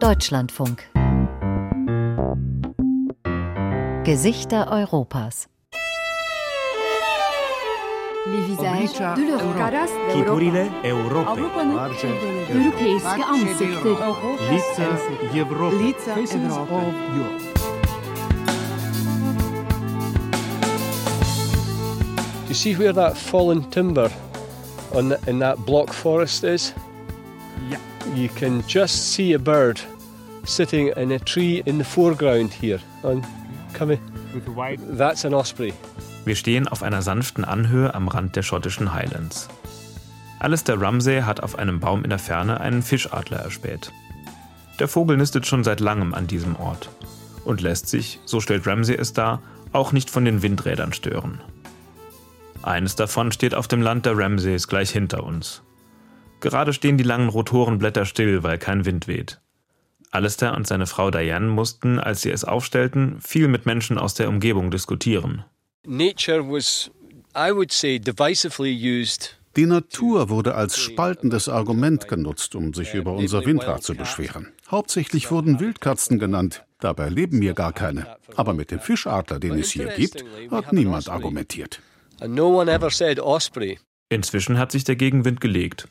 Deutschlandfunk. Gesichter Europas. Les visages de l'Europe. Chipurile Europei. Avrupa'nın Europeiske ansikter. Лица Европы. Лица Европы. You see where that fallen timber on the, in that block forest is? You can just see a bird sitting in a tree in the foreground here. On, come in. With the white That's an osprey. Wir stehen auf einer sanften Anhöhe am Rand der schottischen Highlands. Alistair Ramsay hat auf einem Baum in der Ferne einen Fischadler erspäht. Der Vogel nistet schon seit langem an diesem Ort und lässt sich, so stellt Ramsay es dar, auch nicht von den Windrädern stören. Eines davon steht auf dem Land der Ramsays gleich hinter uns. Gerade stehen die langen Rotorenblätter still, weil kein Wind weht. Alistair und seine Frau Diane mussten, als sie es aufstellten, viel mit Menschen aus der Umgebung diskutieren. Nature was, I would say, divisively used. Die Natur wurde als spaltendes Argument genutzt, um sich über unser Windrad zu beschweren. Hauptsächlich wurden Wildkatzen genannt, dabei leben hier gar keine. Aber mit dem Fischadler, den es hier gibt, hat niemand argumentiert. Inzwischen hat sich der Gegenwind gelegt.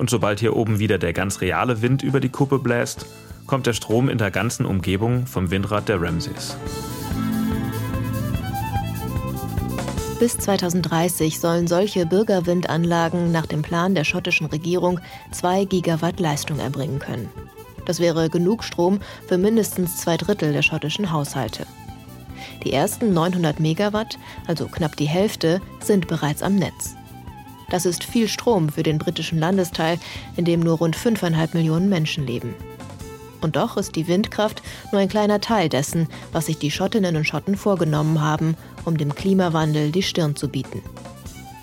Und sobald hier oben wieder der ganz reale Wind über die Kuppe bläst, kommt der Strom in der ganzen Umgebung vom Windrad der Ramsays. Bis 2030 sollen solche Bürgerwindanlagen nach dem Plan der schottischen Regierung 2 Gigawatt Leistung erbringen können. Das wäre genug Strom für mindestens zwei Drittel der schottischen Haushalte. Die ersten 900 Megawatt, also knapp die Hälfte, sind bereits am Netz. Das ist viel Strom für den britischen Landesteil, in dem nur rund 5,5 Millionen Menschen leben. Und doch ist die Windkraft nur ein kleiner Teil dessen, was sich die Schottinnen und Schotten vorgenommen haben, um dem Klimawandel die Stirn zu bieten.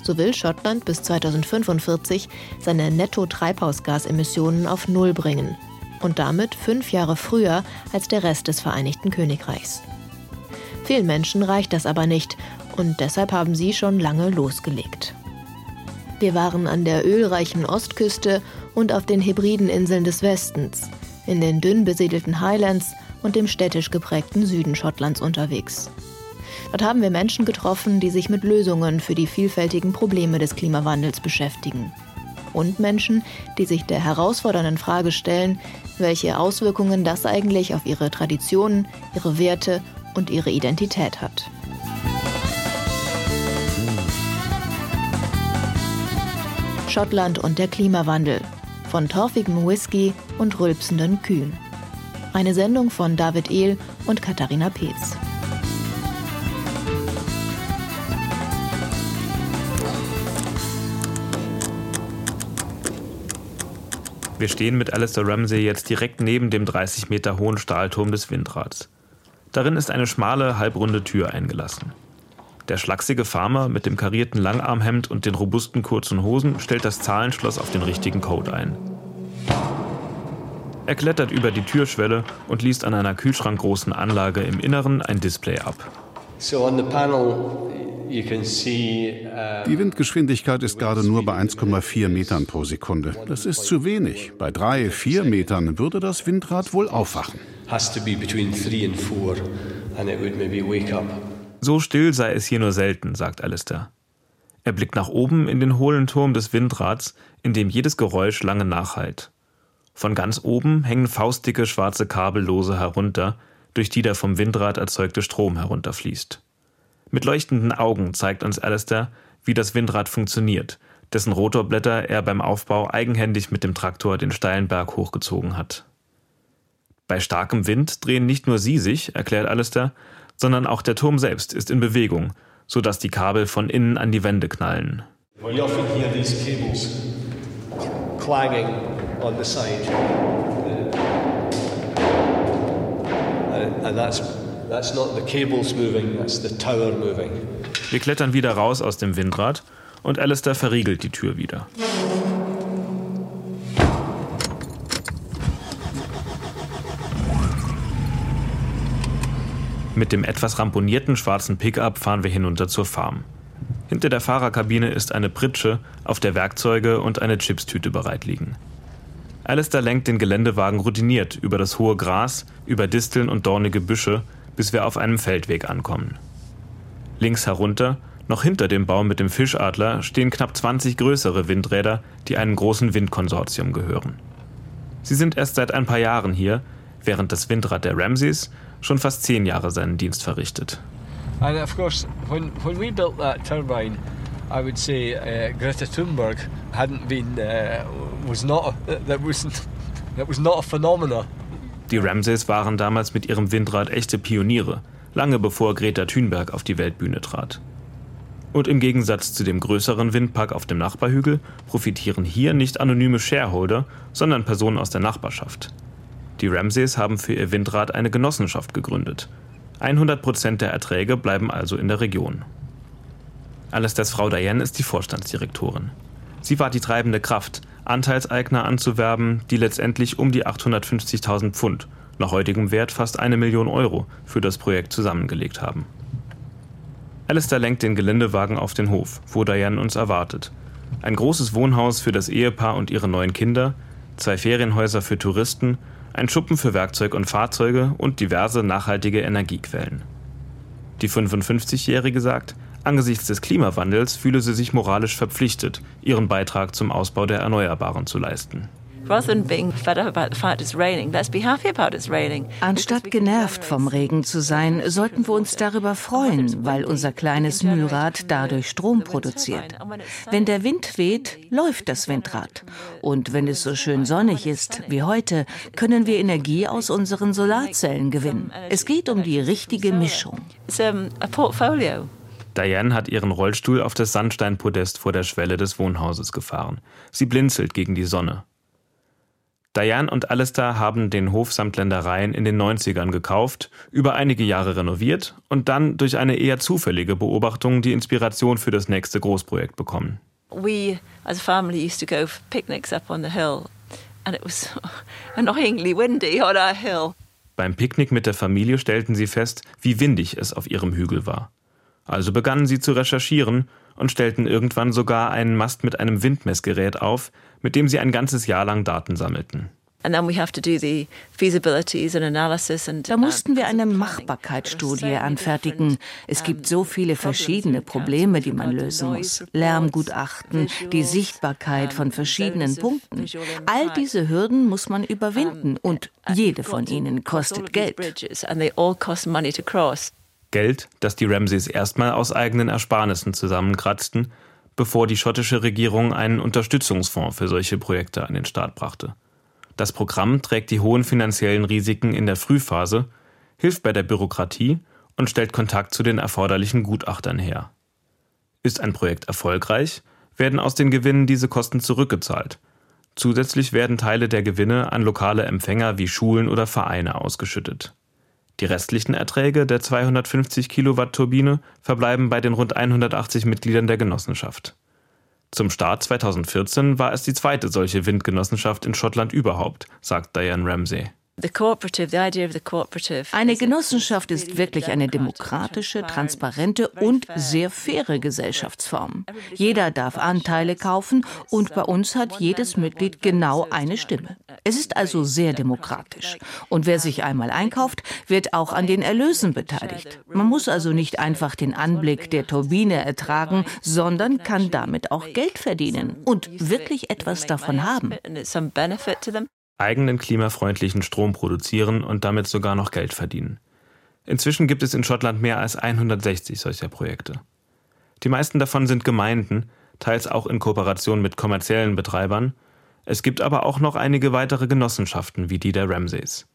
So will Schottland bis 2045 seine Netto-Treibhausgasemissionen auf Null bringen und damit fünf Jahre früher als der Rest des Vereinigten Königreichs. Vielen Menschen reicht das aber nicht und deshalb haben sie schon lange losgelegt. Wir waren an der ölreichen Ostküste und auf den hybriden Inseln des Westens, in den dünn besiedelten Highlands und dem städtisch geprägten Süden Schottlands unterwegs. Dort haben wir Menschen getroffen, die sich mit Lösungen für die vielfältigen Probleme des Klimawandels beschäftigen. Und Menschen, die sich der herausfordernden Frage stellen, welche Auswirkungen das eigentlich auf ihre Traditionen, ihre Werte und ihre Identität hat. Schottland und der Klimawandel von torfigem Whisky und rülpsenden Kühen. Eine Sendung von David Ehl und Katharina Peetz. Wir stehen mit Alistair Ramsay jetzt direkt neben dem 30 Meter hohen Stahlturm des Windrads. Darin ist eine schmale, halbrunde Tür eingelassen. Der schlachsige Farmer mit dem karierten Langarmhemd und den robusten kurzen Hosen stellt das Zahlenschloss auf den richtigen Code ein. Er klettert über die Türschwelle und liest an einer kühlschrankgroßen Anlage im Inneren ein Display ab. So on the panel, you can see. Uh, Die Windgeschwindigkeit ist gerade nur bei 1,4 Metern pro Sekunde. Das ist zu wenig. Bei drei, vier Metern würde das Windrad wohl aufwachen. has to be between three and four, and it would maybe wake up. So still sei es hier nur selten, sagt Alistair. Er blickt nach oben in den hohlen Turm des Windrads, in dem jedes Geräusch lange nachhallt. Von ganz oben hängen faustdicke schwarze Kabel lose herunter, durch die der vom Windrad erzeugte Strom herunterfließt. Mit leuchtenden Augen zeigt uns Alistair, wie das Windrad funktioniert, dessen Rotorblätter er beim Aufbau eigenhändig mit dem Traktor den steilen Berg hochgezogen hat. Bei starkem Wind drehen nicht nur sie sich, erklärt Alistair, sondern auch der Turm selbst ist in Bewegung, sodass die Kabel von innen an die Wände knallen. You often hear these cables clanging on the side, and, and that's that's not the cables moving; that's the tower moving. Wir klettern wieder raus aus dem Windrad und Alistair verriegelt die Tür wieder. Mit dem etwas ramponierten schwarzen Pickup fahren wir hinunter zur Farm. Hinter der Fahrerkabine ist eine Pritsche, auf der Werkzeuge und eine Chipstüte bereit liegen. Alistair lenkt den Geländewagen routiniert über das hohe Gras, über Disteln und dornige Büsche, bis wir auf einem Feldweg ankommen. Links herunter, noch hinter dem Baum mit dem Fischadler, stehen knapp 20 größere Windräder, die einem großen Windkonsortium gehören. Sie sind erst seit ein paar Jahren hier, während das Windrad der Ramsays schon fast zehn Jahre seinen Dienst verrichtet. And of course, when, when we built that turbine, I would say uh, Greta Thunberg hadn't been, uh, was not, that wasn't, that was not a phenomenon. Die Ramsays waren damals mit ihrem Windrad echte Pioniere, lange bevor Greta Thunberg auf die Weltbühne trat. Und im Gegensatz zu dem größeren Windpark auf dem Nachbarhügel profitieren hier nicht anonyme Shareholder, sondern Personen aus der Nachbarschaft. Die Ramsays haben für ihr Windrad eine Genossenschaft gegründet. 100 Prozent der Erträge bleiben also in der Region. Alistairs Frau Diane ist die Vorstandsdirektorin. Sie war die treibende Kraft, Anteilseigner anzuwerben, die letztendlich um die 850.000 Pfund, nach heutigem Wert fast eine Million Euro, für das Projekt zusammengelegt haben. Alistair lenkt den Geländewagen auf den Hof, wo Diane uns erwartet. Ein großes Wohnhaus für das Ehepaar und ihre neun Kinder, zwei Ferienhäuser für Touristen, ein Schuppen für Werkzeug und Fahrzeuge und diverse nachhaltige Energiequellen. Die 55-Jährige sagt, angesichts des Klimawandels fühle sie sich moralisch verpflichtet, ihren Beitrag zum Ausbau der Erneuerbaren zu leisten. Anstatt genervt vom Regen zu sein, sollten wir uns darüber freuen, weil unser kleines Mühlrad dadurch Strom produziert. Wenn der Wind weht, läuft das Windrad. Und wenn es so schön sonnig ist wie heute, können wir Energie aus unseren Solarzellen gewinnen. Es geht um die richtige Mischung. Diane hat ihren Rollstuhl auf das Sandsteinpodest vor der Schwelle des Wohnhauses gefahren. Sie blinzelt gegen die Sonne. Diane und Alistair haben den Hof samt Ländereien in den 90ern gekauft, über einige Jahre renoviert und dann durch eine eher zufällige Beobachtung die Inspiration für das nächste Großprojekt bekommen. We as a family used to go for picnics up on the hill and it was annoyingly windy on our hill. Beim Picknick mit der Familie stellten sie fest, wie windig es auf ihrem Hügel war. Also begannen sie zu recherchieren und stellten irgendwann sogar einen Mast mit einem Windmessgerät auf, mit dem sie ein ganzes Jahr lang Daten sammelten. Da mussten wir eine Machbarkeitsstudie anfertigen. Es gibt so viele verschiedene Probleme, die man lösen muss. Lärmgutachten, die Sichtbarkeit von verschiedenen Punkten. All diese Hürden muss man überwinden und jede von ihnen kostet Geld. Geld, das die Ramsays erstmal aus eigenen Ersparnissen zusammenkratzten, bevor die schottische Regierung einen Unterstützungsfonds für solche Projekte an den Start brachte. Das Programm trägt die hohen finanziellen Risiken in der Frühphase, hilft bei der Bürokratie und stellt Kontakt zu den erforderlichen Gutachtern her. Ist ein Projekt erfolgreich, werden aus den Gewinnen diese Kosten zurückgezahlt. Zusätzlich werden Teile der Gewinne an lokale Empfänger wie Schulen oder Vereine ausgeschüttet. Die restlichen Erträge der 250 Kilowatt Turbine verbleiben bei den rund 180 Mitgliedern der Genossenschaft. Zum Start 2014 war es die zweite solche Windgenossenschaft in Schottland überhaupt, sagt Diane Ramsey. Eine Genossenschaft ist wirklich eine demokratische, transparente und sehr faire Gesellschaftsform. Jeder darf Anteile kaufen und bei uns hat jedes Mitglied genau eine Stimme. Es ist also sehr demokratisch. Und wer sich einmal einkauft, wird auch an den Erlösen beteiligt. Man muss also nicht einfach den Anblick der Turbine ertragen, sondern kann damit auch Geld verdienen und wirklich etwas davon haben eigenen klimafreundlichen Strom produzieren und damit sogar noch Geld verdienen. Inzwischen gibt es in Schottland mehr als 160 solcher Projekte. Die meisten davon sind Gemeinden, teils auch in Kooperation mit kommerziellen Betreibern. Es gibt aber auch noch einige weitere Genossenschaften wie die der Ramsays.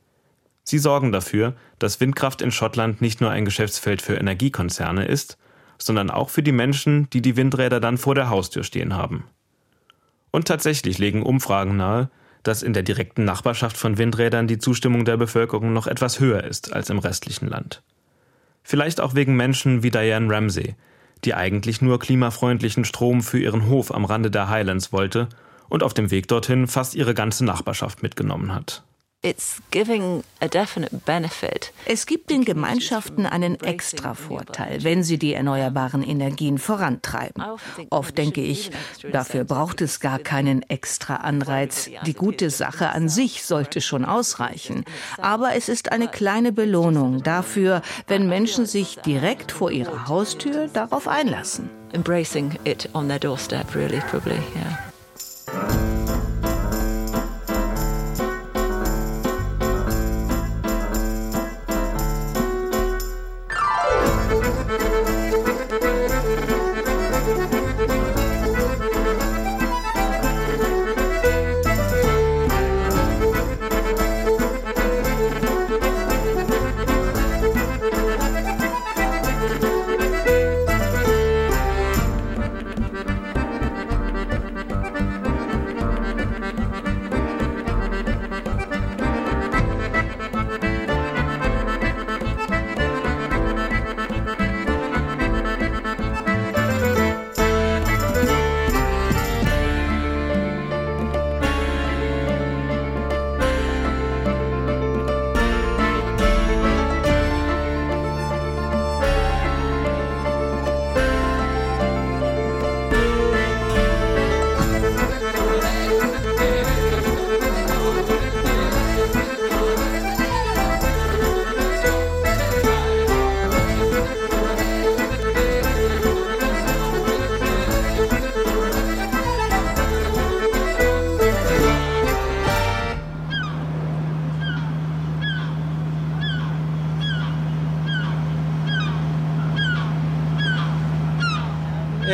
Sie sorgen dafür, dass Windkraft in Schottland nicht nur ein Geschäftsfeld für Energiekonzerne ist, sondern auch für die Menschen, die die Windräder dann vor der Haustür stehen haben. Und tatsächlich legen Umfragen nahe, dass in der direkten Nachbarschaft von Windrädern die Zustimmung der Bevölkerung noch etwas höher ist als im restlichen Land. Vielleicht auch wegen Menschen wie Diane Ramsey, die eigentlich nur klimafreundlichen Strom für ihren Hof am Rande der Highlands wollte und auf dem Weg dorthin fast ihre ganze Nachbarschaft mitgenommen hat. It's giving a definite benefit. Es gibt den Gemeinschaften einen extra Vorteil, wenn sie die erneuerbaren Energien vorantreiben. Oft denke ich, dafür braucht es gar keinen extra Anreiz. Die gute Sache an sich sollte schon ausreichen. Aber es ist eine kleine Belohnung dafür, wenn Menschen sich direkt vor ihrer Haustür darauf einlassen. Embracing it on their doorstep, really, probably, yeah.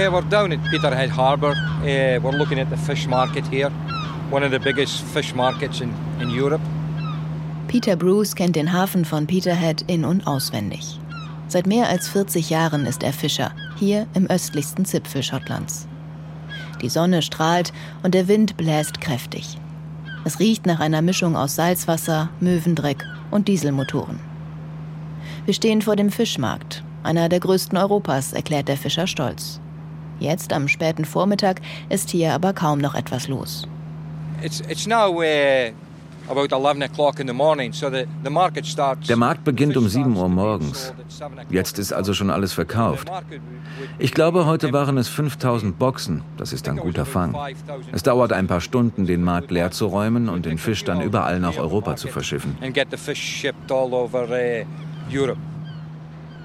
Uh, we're down at Peterhead Harbour. Uh, we're looking at the fish market here, one of the biggest fish markets in, in Europe. Peter Bruce kennt den Hafen von Peterhead in- und auswendig. Seit mehr als 40 Jahren ist er Fischer, hier im östlichsten Zipfel Schottlands. Die Sonne strahlt und der Wind bläst kräftig. Es riecht nach einer Mischung aus Salzwasser, Möwendreck und Dieselmotoren. Wir stehen vor dem Fischmarkt, einer der größten Europas, erklärt der Fischer stolz. Jetzt am späten Vormittag ist hier aber kaum noch etwas los. It's, it's now uh, about 11 o'clock in the morning, so the, the market starts. Der Markt beginnt um 7 Uhr morgens. Jetzt ist also schon alles verkauft. Ich glaube, heute waren es 5000 Boxen. Das ist ein guter Fang. Es dauert ein paar Stunden, den Markt leer zu räumen und den Fisch dann überall nach Europa zu verschiffen. And get the fish shipped all over uh, Europe.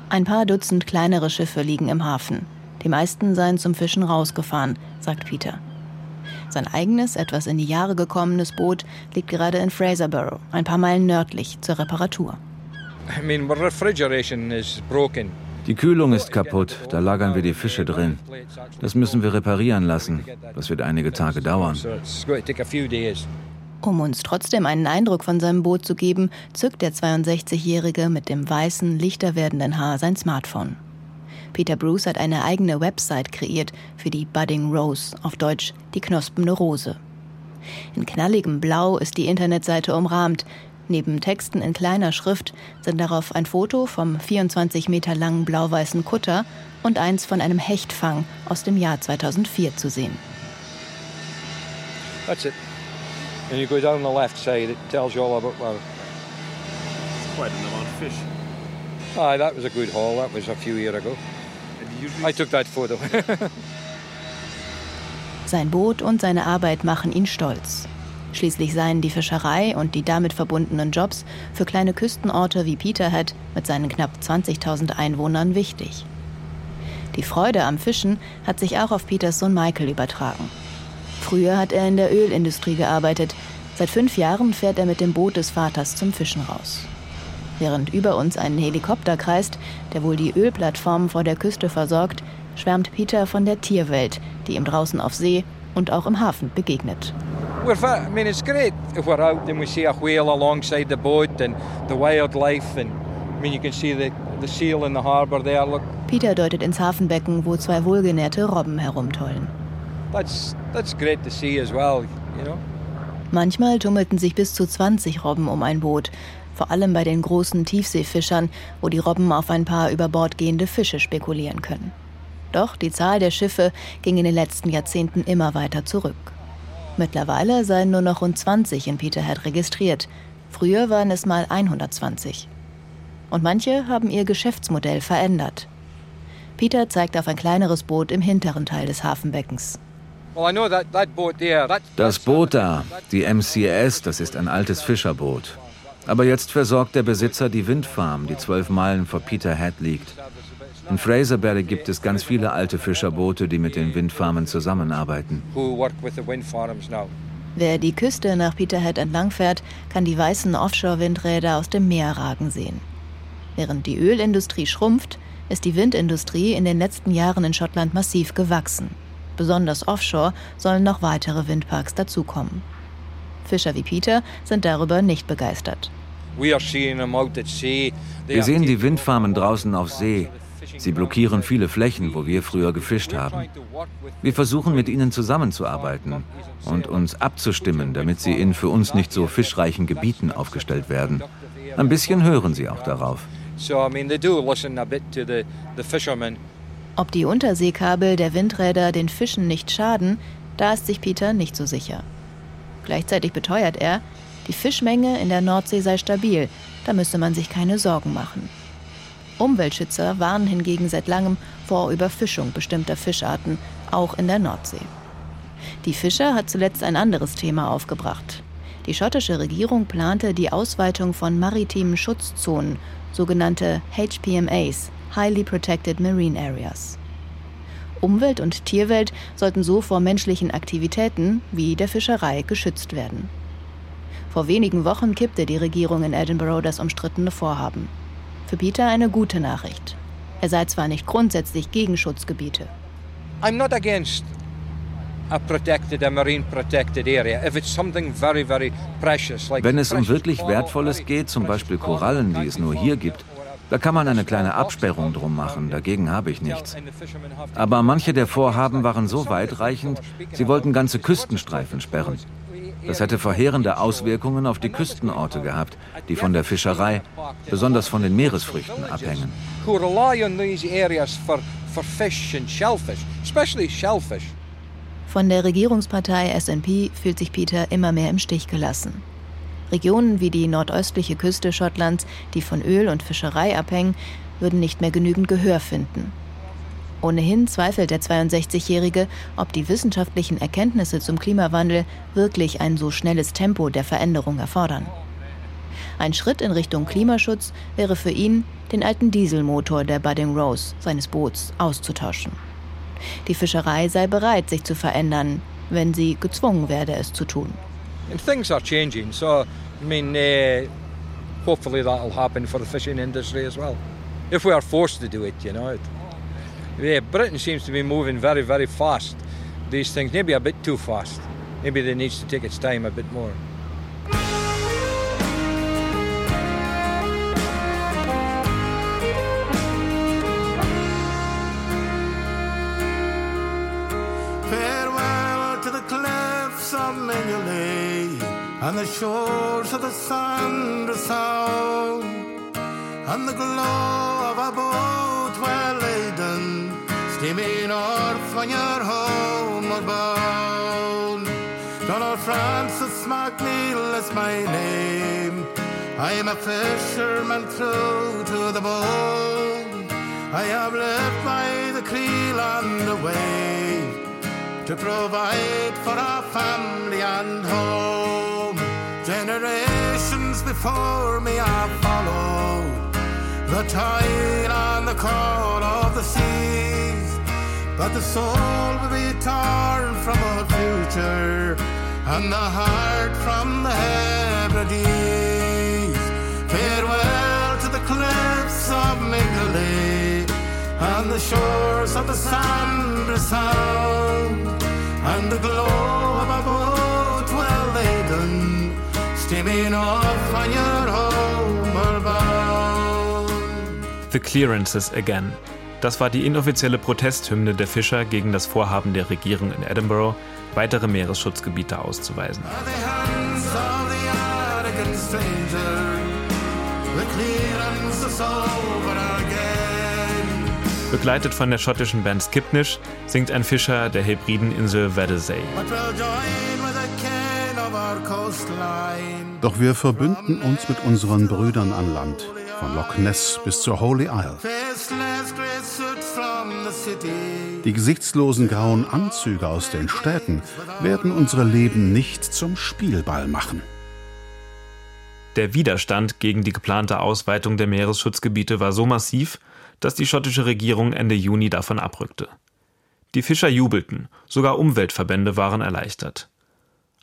Ein paar Dutzend kleinere Schiffe liegen im Hafen. Die meisten seien zum Fischen rausgefahren, sagt Peter. Sein eigenes, etwas in die Jahre gekommenes Boot liegt gerade in Fraserburgh, ein paar Meilen nördlich, zur Reparatur. Die Kühlung ist kaputt, da lagern wir die Fische drin. Das müssen wir reparieren lassen. Das wird einige Tage dauern. Um uns trotzdem einen Eindruck von seinem Boot zu geben, zückt der 62-Jährige mit dem weißen, lichter werdenden Haar sein Smartphone. Peter Bruce hat eine eigene Website kreiert für die Budding Rose, auf Deutsch die knospende Rose. In knalligem Blau ist die Internetseite umrahmt. Neben Texten in kleiner Schrift sind darauf ein Foto vom 24 Meter langen blau-weißen Kutter und eins von einem Hechtfang aus dem Jahr 2004 zu sehen. That's it. And you go down the left side, it tells you all about well. It's quite an amount of fish. Aye, that was a good haul. That was a few years ago. I took that photo. Sein Boot und seine Arbeit machen ihn stolz. Schließlich seien die Fischerei und die damit verbundenen Jobs für kleine Küstenorte wie Peterhead mit seinen knapp 20.000 Einwohnern wichtig. Die Freude am Fischen hat sich auch auf Peters Sohn Michael übertragen. Früher hat er in der Ölindustrie gearbeitet. Seit fünf Jahren fährt er mit dem Boot des Vaters zum Fischen raus. Während über uns ein Helikopter kreist, der wohl die Ölplattform vor der Küste versorgt, schwärmt Peter von der Tierwelt, die ihm draußen auf See und auch im Hafen begegnet. I mean, it's great if we're out and we see a whale alongside the boat and the wildlife. And I mean, you can see the, the seal in the harbour there. Look, Peter deutet ins Hafenbecken, wo zwei wohlgenährte Robben herumtollen. that's that's great to see as well. You know. Manchmal tummelten sich bis zu 20 Robben um ein Boot, vor allem bei den großen Tiefseefischern, wo die Robben auf ein paar über Bord gehende Fische spekulieren können. Doch die Zahl der Schiffe ging in den letzten Jahrzehnten immer weiter zurück. Mittlerweile seien nur noch rund 20 in Peterhead registriert. Früher waren es mal 120. Und manche haben ihr Geschäftsmodell verändert. Peter zeigt auf ein kleineres Boot im hinteren Teil des Hafenbeckens. Das Boot da, die MCS, das ist ein altes Fischerboot. Aber jetzt versorgt der Besitzer die Windfarm, die zwölf Meilen vor Peterhead liegt. In Fraserberry gibt es ganz viele alte Fischerboote, die mit den Windfarmen zusammenarbeiten. Wer die Küste nach Peterhead entlangfährt, kann die weißen Offshore-Windräder aus dem Meer ragen sehen. Während die Ölindustrie schrumpft, ist die Windindustrie in den letzten Jahren in Schottland massiv gewachsen. Besonders offshore sollen noch weitere Windparks dazukommen. Fischer wie Peter sind darüber nicht begeistert. Wir sehen die Windfarmen draußen auf See. Sie blockieren viele Flächen, wo wir früher gefischt haben. Wir versuchen mit ihnen zusammenzuarbeiten und uns abzustimmen, damit sie in für uns nicht so fischreichen Gebieten aufgestellt werden. Ein bisschen hören sie auch darauf. Ob die Unterseekabel der Windräder den Fischen nicht schaden, da ist sich Peter nicht so sicher. Gleichzeitig beteuert er, die Fischmenge in der Nordsee sei stabil, da müsse man sich keine Sorgen machen. Umweltschützer warnen hingegen seit langem vor Überfischung bestimmter Fischarten, auch in der Nordsee. Die Fischer hat zuletzt ein anderes Thema aufgebracht. Die schottische Regierung plante die Ausweitung von maritimen Schutzzonen, sogenannte HPMAs, Highly Protected Marine Areas. Umwelt und Tierwelt sollten so vor menschlichen Aktivitäten wie der Fischerei geschützt werden. Vor wenigen Wochen kippte die Regierung in Edinburgh das umstrittene Vorhaben. Für Peter eine gute Nachricht. Er sei zwar nicht grundsätzlich gegen Schutzgebiete. I'm not against wenn es um wirklich Wertvolles geht, zum Beispiel Korallen, die es nur hier gibt, da kann man eine kleine Absperrung drum machen, dagegen habe ich nichts. Aber manche der Vorhaben waren so weitreichend, sie wollten ganze Küstenstreifen sperren. Das hätte verheerende Auswirkungen auf die Küstenorte gehabt, die von der Fischerei, besonders von den Meeresfrüchten, abhängen. Von der Regierungspartei SNP fühlt sich Peter immer mehr im Stich gelassen. Regionen wie die nordöstliche Küste Schottlands, die von Öl und Fischerei abhängen, würden nicht mehr genügend Gehör finden. Ohnehin zweifelt der 62-Jährige, ob die wissenschaftlichen Erkenntnisse zum Klimawandel wirklich ein so schnelles Tempo der Veränderung erfordern. Ein Schritt in Richtung Klimaschutz wäre für ihn, den alten Dieselmotor der Budding Rose seines Boots auszutauschen. Die Fischerei sei bereit, sich zu verändern, wenn sie gezwungen werde, es zu tun. And things are changing, so I mean, uh, hopefully that'll happen for the fishing industry as well. If we are forced to do it, you know. Yeah, Britain seems to be moving very, very fast. These things, maybe a bit too fast. Maybe it needs to take its time a bit more. Of and the shores of the Sound, and the glow of a boat well laden, steaming north when you're homeward bound. Donald Francis McNeil is my name. I am a fisherman through to the bone. I have lived by the creel and the wave to provide for our family and home. Generations before me have followed the tide and the call of the seas. But the soul will be torn from the future and the heart from the Hebrides. Farewell to the cliffs of Mingley and the shores of the Sandra Sound and the glow of a boat well laden steaming off on your homeward bound. The Clearances Again. Das war die inoffizielle Protesthymne der Fischer gegen das Vorhaben der Regierung in Edinburgh, weitere Meeresschutzgebiete auszuweisen. Begleitet von der schottischen Band Skipnish singt ein Fischer der Hebrideninsel Wednesday. Doch wir verbünden uns mit unseren Brüdern an Land, von Loch Ness bis zur Holy Isle. Die gesichtslosen grauen Anzüge aus den Städten werden unsere Leben nicht zum Spielball machen. Der Widerstand gegen die geplante Ausweitung der Meeresschutzgebiete war so massiv, dass die schottische Regierung Ende Juni davon abrückte. Die Fischer jubelten, sogar Umweltverbände waren erleichtert.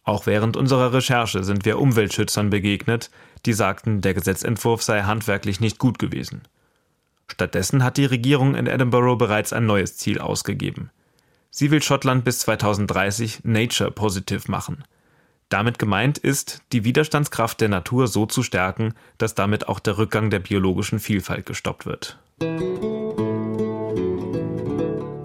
Auch während unserer Recherche sind wir Umweltschützern begegnet, die sagten, der Gesetzentwurf sei handwerklich nicht gut gewesen. Stattdessen hat die Regierung in Edinburgh bereits ein neues Ziel ausgegeben. Sie will Schottland bis 2030 Nature Positive machen. Damit gemeint ist, die Widerstandskraft der Natur so zu stärken, dass damit auch der Rückgang der biologischen Vielfalt gestoppt wird.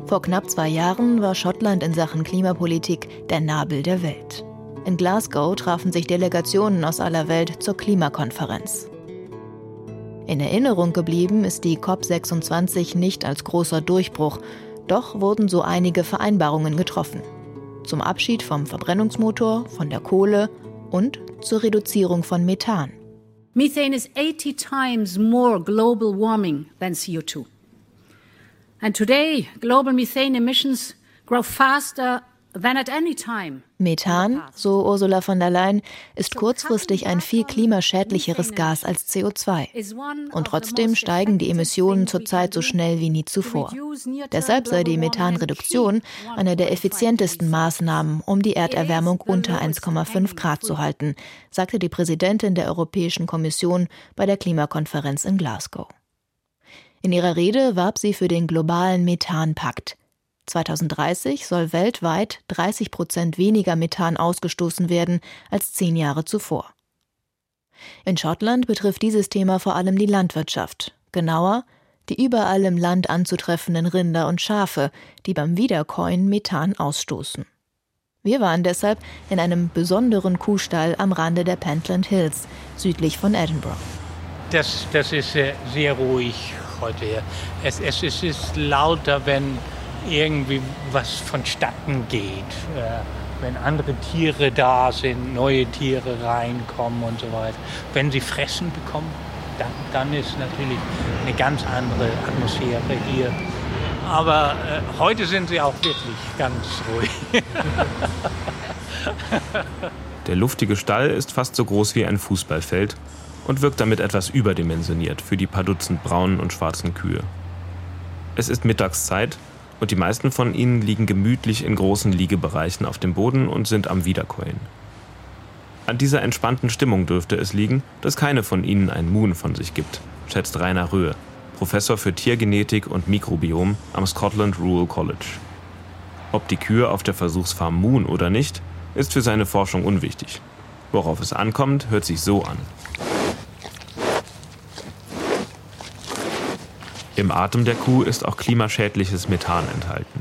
Vor knapp zwei Jahren war Schottland in Sachen Klimapolitik der Nabel der Welt. In Glasgow trafen sich Delegationen aus aller Welt zur Klimakonferenz. In Erinnerung geblieben ist die COP26 nicht als großer Durchbruch, doch wurden so einige Vereinbarungen getroffen. Zum Abschied vom Verbrennungsmotor, von der Kohle und zur Reduzierung von Methan. Methane is 80 times more global warming than CO2. And today, global methane emissions grow faster Methan, so Ursula von der Leyen, ist kurzfristig ein viel klimaschädlicheres Gas als CO2. Und trotzdem steigen die Emissionen zurzeit so schnell wie nie zuvor. Deshalb sei die Methanreduktion eine der effizientesten Maßnahmen, um die Erderwärmung unter 1,5 Grad zu halten, sagte die Präsidentin der Europäischen Kommission bei der Klimakonferenz in Glasgow. In ihrer Rede warb sie für den globalen Methanpakt. 2030 soll weltweit 30 Prozent weniger Methan ausgestoßen werden als zehn Jahre zuvor. In Schottland betrifft dieses Thema vor allem die Landwirtschaft, genauer die überall im Land anzutreffenden Rinder und Schafe, die beim Wiederkäuen Methan ausstoßen. Wir waren deshalb in einem besonderen Kuhstall am Rande der Pentland Hills, südlich von Edinburgh. Das, das ist sehr, ruhig heute hier. Es, es, es ist lauter, wenn irgendwie was vonstatten geht. Äh, wenn andere Tiere da sind, neue Tiere reinkommen und so weiter. Wenn sie Fressen bekommen, dann, dann ist natürlich eine ganz andere Atmosphäre hier. Aber äh, heute sind sie auch wirklich ganz ruhig. Der luftige Stall ist fast so groß wie ein Fußballfeld und wirkt damit etwas überdimensioniert für die paar Dutzend braunen und schwarzen Kühe. Es ist Mittagszeit und die meisten von ihnen liegen gemütlich in großen Liegebereichen auf dem Boden und sind am Wiederkäuen. An dieser entspannten Stimmung dürfte es liegen, dass keine von ihnen ein Moon von sich gibt, schätzt Rainer Röhe, Professor für Tiergenetik und Mikrobiom am Scotland Rural College. Ob die Kühe auf der Versuchsfarm Moon oder nicht, ist für seine Forschung unwichtig. Worauf es ankommt, hört sich so an. Im Atem der Kuh ist auch klimaschädliches Methan enthalten.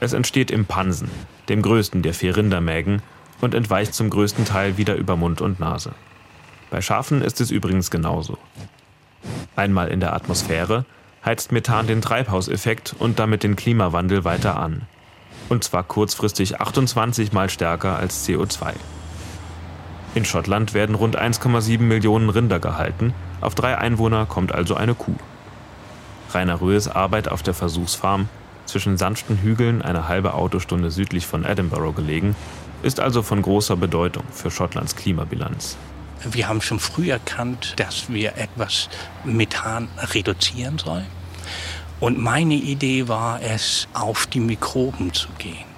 Es entsteht im Pansen, dem größten der vier Rindermägen, und entweicht zum größten Teil wieder über Mund und Nase. Bei Schafen ist es übrigens genauso. Einmal in der Atmosphäre heizt Methan den Treibhauseffekt und damit den Klimawandel weiter an. Und zwar kurzfristig 28 mal stärker als CO2. In Schottland werden rund 1,7 Millionen Rinder gehalten, auf drei Einwohner kommt also eine Kuh. Rainer Röhes Arbeit auf der Versuchsfarm, zwischen sanften Hügeln eine halbe Autostunde südlich von Edinburgh gelegen, ist also von großer Bedeutung für Schottlands Klimabilanz. Wir haben schon früh erkannt, dass wir etwas Methan reduzieren sollen. Und meine Idee war es, auf die Mikroben zu gehen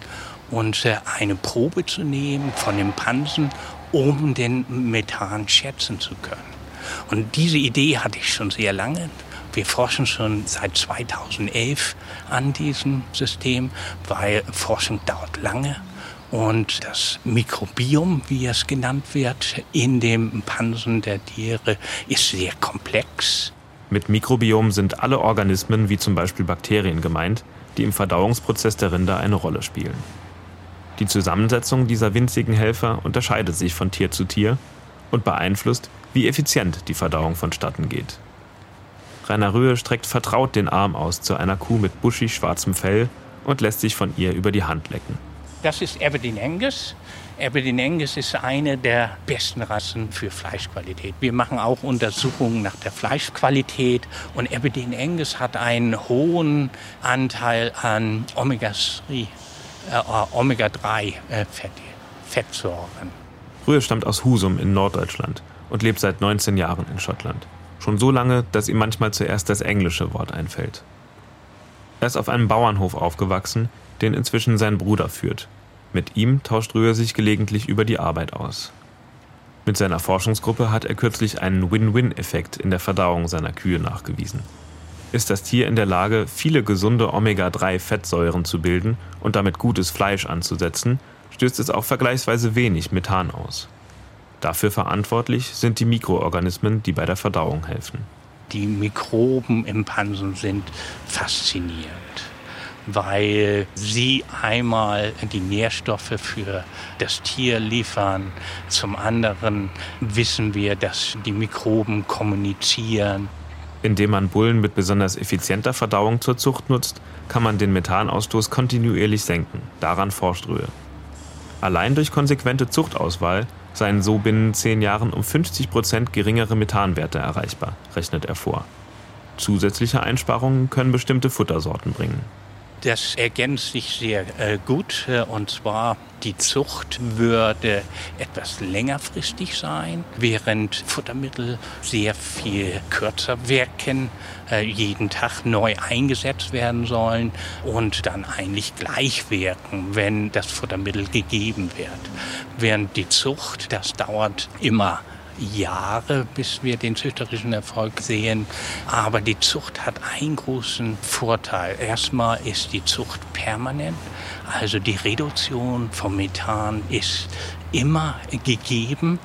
und äh, eine Probe zu nehmen von dem Pansen, um den Methan schätzen zu können. Und diese Idee hatte ich schon sehr lange. Wir forschen schon seit 2011 an diesem System, weil Forschung dauert lange. Und das Mikrobiom, wie es genannt wird, in dem Pansen der Tiere ist sehr komplex. Mit Mikrobiom sind alle Organismen, wie zum Beispiel Bakterien, gemeint, die im Verdauungsprozess der Rinder eine Rolle spielen. Die Zusammensetzung dieser winzigen Helfer unterscheidet sich von Tier zu Tier und beeinflusst, wie effizient die Verdauung vonstatten geht. Rainer Röhe streckt vertraut den Arm aus zu einer Kuh mit buschig schwarzem Fell und lässt sich von ihr über die Hand lecken. Das ist Aberdeen Angus. Aberdeen Angus ist eine der besten Rassen für Fleischqualität. Wir machen auch Untersuchungen nach der Fleischqualität und Aberdeen Angus hat einen hohen Anteil an Omega-3 äh, Omega äh, Fettsäuren. Rühe stammt aus Husum in Norddeutschland und lebt seit 19 Jahren in Schottland. Schon so lange, dass ihm manchmal zuerst das englische Wort einfällt. Er ist auf einem Bauernhof aufgewachsen, den inzwischen sein Bruder führt. Mit ihm tauscht Rühe sich gelegentlich über die Arbeit aus. Mit seiner Forschungsgruppe hat er kürzlich einen Win-Win-Effekt in der Verdauung seiner Kühe nachgewiesen. Ist das Tier in der Lage, viele gesunde Omega-3-Fettsäuren zu bilden und damit gutes Fleisch anzusetzen, stößt es auch vergleichsweise wenig Methan aus. Dafür verantwortlich sind die Mikroorganismen, die bei der Verdauung helfen. Die Mikroben im Pansen sind faszinierend, weil sie einmal die Nährstoffe für das Tier liefern. Zum anderen wissen wir, dass die Mikroben kommunizieren. Indem man Bullen mit besonders effizienter Verdauung zur Zucht nutzt, kann man den Methanausstoß kontinuierlich senken. Daran forscht Röhe. Allein durch konsequente Zuchtauswahl seien so binnen zehn Jahren um 50 Prozent geringere Methanwerte erreichbar, rechnet er vor. Zusätzliche Einsparungen können bestimmte Futtersorten bringen. Das ergänzt sich sehr äh, gut. Äh, und zwar die Zucht würde etwas längerfristig sein, während Futtermittel sehr viel kürzer wirken, äh, jeden Tag neu eingesetzt werden sollen und dann eigentlich gleich wirken, wenn das Futtermittel gegeben wird. Während die Zucht, das dauert immer Jahre, bis wir den züchterischen Erfolg sehen. Aber die Zucht hat einen großen Vorteil. Erstmal ist die Zucht permanent. Also die Reduktion vom Methan ist immer gegeben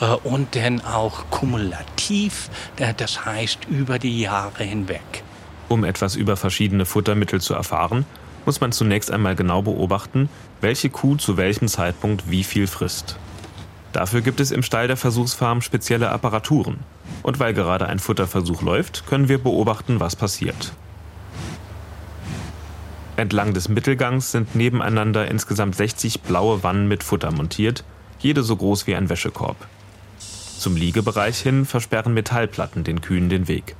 äh, und dann auch kumulativ, äh, das heißt über die Jahre hinweg. Um etwas über verschiedene Futtermittel zu erfahren, muss man zunächst einmal genau beobachten, welche Kuh zu welchem Zeitpunkt wie viel frisst. Dafür gibt es im Stall der Versuchsfarm spezielle Apparaturen. Und weil gerade ein Futterversuch läuft, können wir beobachten, was passiert. Entlang des Mittelgangs sind nebeneinander insgesamt 60 blaue Wannen mit Futter montiert, jede so groß wie ein Wäschekorb. Zum Liegebereich hin versperren Metallplatten den Kühen den Weg.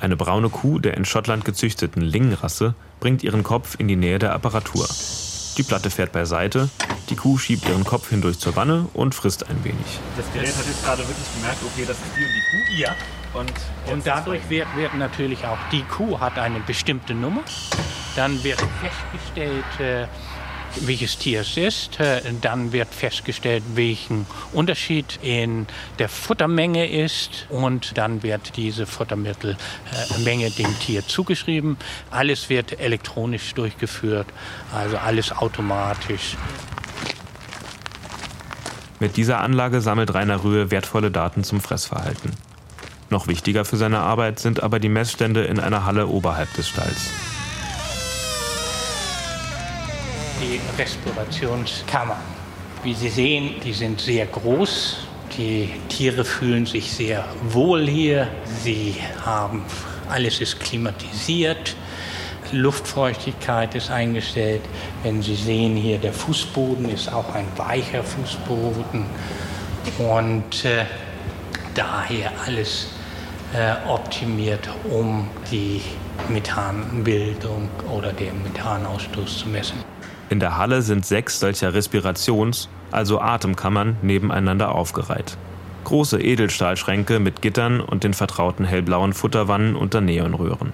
Eine braune Kuh der in Schottland gezüchteten Ling-Rasse bringt ihren Kopf in die Nähe der Apparatur. Die Platte fährt beiseite, die Kuh schiebt ihren Kopf hindurch zur Wanne und frisst ein wenig. Das Gerät hat jetzt gerade wirklich gemerkt, okay, das ist die und die Kuh. Ja. Und, und dadurch wird, wird natürlich auch die Kuh hat eine bestimmte Nummer. Dann wird festgestellt, äh, welches Tier es ist. Äh, dann wird festgestellt, welchen Unterschied in der Futtermenge ist. Und dann wird diese Futtermittelmenge dem Tier zugeschrieben. Alles wird elektronisch durchgeführt, also alles automatisch. Mit dieser Anlage sammelt Rainer Rühe wertvolle Daten zum Fressverhalten. Noch wichtiger für seine Arbeit sind aber die Messstände in einer Halle oberhalb des Stalls. Die Respirationskammer. Wie Sie sehen, die sind sehr groß. Die Tiere fühlen sich sehr wohl hier. Sie haben, alles ist klimatisiert. Luftfeuchtigkeit ist eingestellt. Wenn Sie sehen hier, der Fußboden ist auch ein weicher Fußboden. Und äh, daher alles äh, optimiert, um die Methanbildung oder den Methanausstoß zu messen. In der Halle sind sechs solcher Respirations-, also Atemkammern, nebeneinander aufgereiht. Große Edelstahlschränke mit Gittern und den vertrauten hellblauen Futterwannen unter Neonröhren.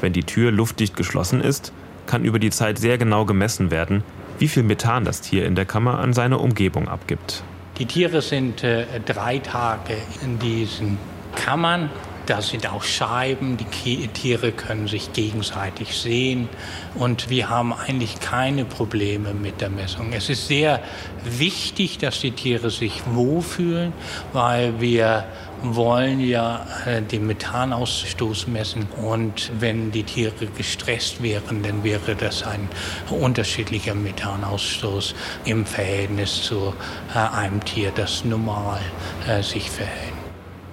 Wenn die Tür luftdicht geschlossen ist, kann über die Zeit sehr genau gemessen werden, wie viel Methan das Tier in der Kammer an seine Umgebung abgibt. Die Tiere sind äh, drei Tage in diesen Kammern da sind auch Scheiben, die Tiere können sich gegenseitig sehen und wir haben eigentlich keine Probleme mit der Messung. Es ist sehr wichtig, dass die Tiere sich wohlfühlen, weil wir wollen ja äh, den Methanausstoß messen und wenn die Tiere gestresst wären, dann wäre das ein unterschiedlicher Methanausstoß im Verhältnis zu äh, einem Tier, das normal äh, sich verhält.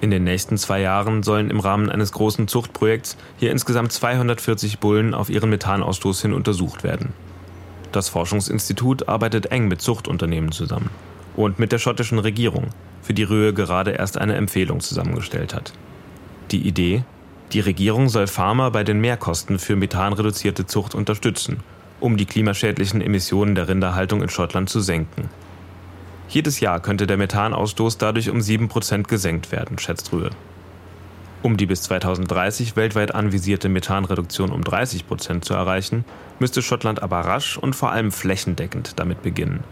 In den nächsten zwei Jahren sollen im Rahmen eines großen Zuchtprojekts hier insgesamt 240 Bullen auf ihren Methanausstoß hin untersucht werden. Das Forschungsinstitut arbeitet eng mit Zuchtunternehmen zusammen und mit der schottischen Regierung, für die Röhe gerade erst eine Empfehlung zusammengestellt hat. Die Idee? Die Regierung soll Farmer bei den Mehrkosten für methanreduzierte Zucht unterstützen, um die klimaschädlichen Emissionen der Rinderhaltung in Schottland zu senken. Jedes Jahr könnte der Methanausstoß dadurch um 7% gesenkt werden, schätzt Röhe. Um die bis 2030 weltweit anvisierte Methanreduktion um 30 Prozent zu erreichen, müsste Schottland aber rasch und vor allem flächendeckend damit beginnen.